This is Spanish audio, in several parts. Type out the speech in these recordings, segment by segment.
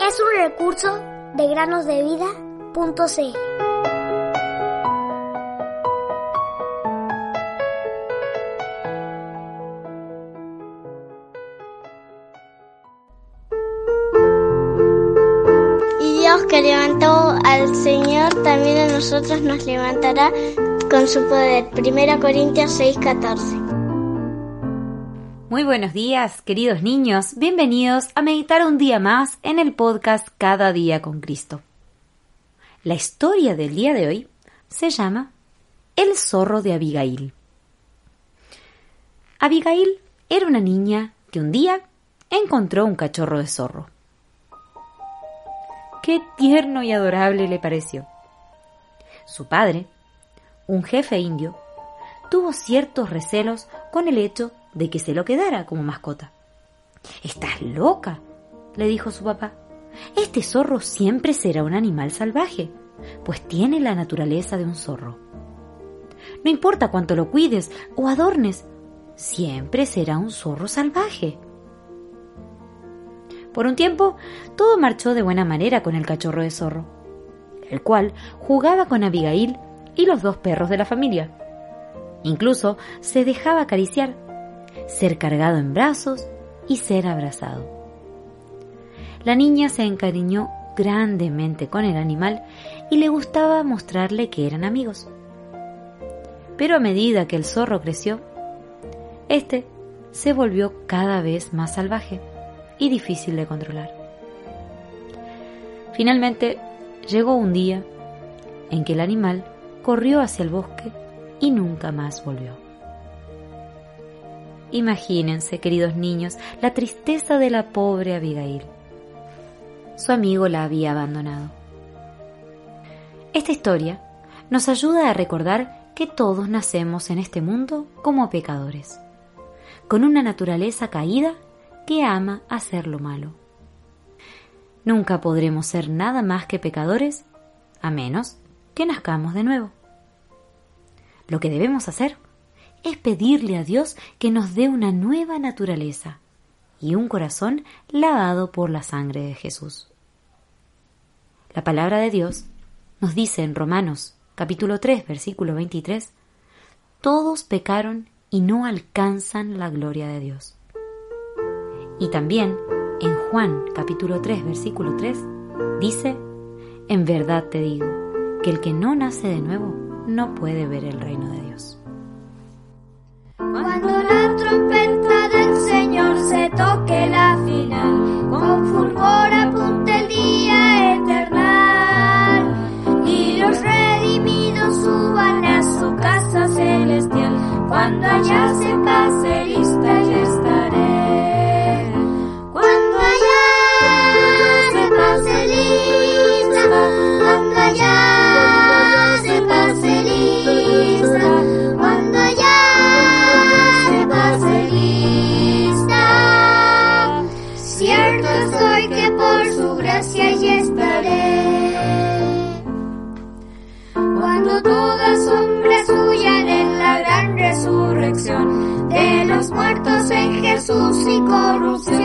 Es un recurso de granosdevida.cl. Que levantó al Señor, también a nosotros nos levantará con su poder. Primera Corintios 6:14. Muy buenos días, queridos niños. Bienvenidos a meditar un día más en el podcast Cada día con Cristo. La historia del día de hoy se llama El zorro de Abigail. Abigail era una niña que un día encontró un cachorro de zorro. Qué tierno y adorable le pareció. Su padre, un jefe indio, tuvo ciertos recelos con el hecho de que se lo quedara como mascota. Estás loca, le dijo su papá. Este zorro siempre será un animal salvaje, pues tiene la naturaleza de un zorro. No importa cuánto lo cuides o adornes, siempre será un zorro salvaje. Por un tiempo, todo marchó de buena manera con el cachorro de zorro, el cual jugaba con Abigail y los dos perros de la familia. Incluso se dejaba acariciar ser cargado en brazos y ser abrazado. La niña se encariñó grandemente con el animal y le gustaba mostrarle que eran amigos. Pero a medida que el zorro creció, este se volvió cada vez más salvaje y difícil de controlar. Finalmente llegó un día en que el animal corrió hacia el bosque y nunca más volvió. Imagínense, queridos niños, la tristeza de la pobre Abigail. Su amigo la había abandonado. Esta historia nos ayuda a recordar que todos nacemos en este mundo como pecadores, con una naturaleza caída que ama hacer lo malo. Nunca podremos ser nada más que pecadores a menos que nazcamos de nuevo. Lo que debemos hacer es pedirle a Dios que nos dé una nueva naturaleza y un corazón lavado por la sangre de Jesús. La palabra de Dios nos dice en Romanos capítulo 3 versículo 23, todos pecaron y no alcanzan la gloria de Dios. Y también en Juan capítulo 3 versículo 3 dice, en verdad te digo, que el que no nace de nuevo no puede ver el reino de Dios. Cuando Cierto estoy que por su gracia allí estaré. Cuando todas sombras huyan en la gran resurrección de los muertos en Jesús y corrupción.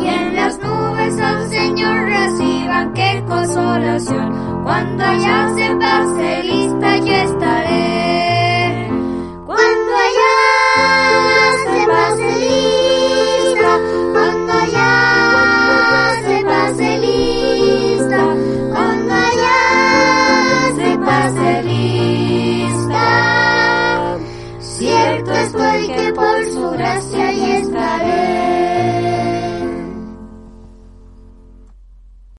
Y en las nubes al Señor reciban qué consolación cuando allá se pase. cubierto estoy que por su gracia y estaré.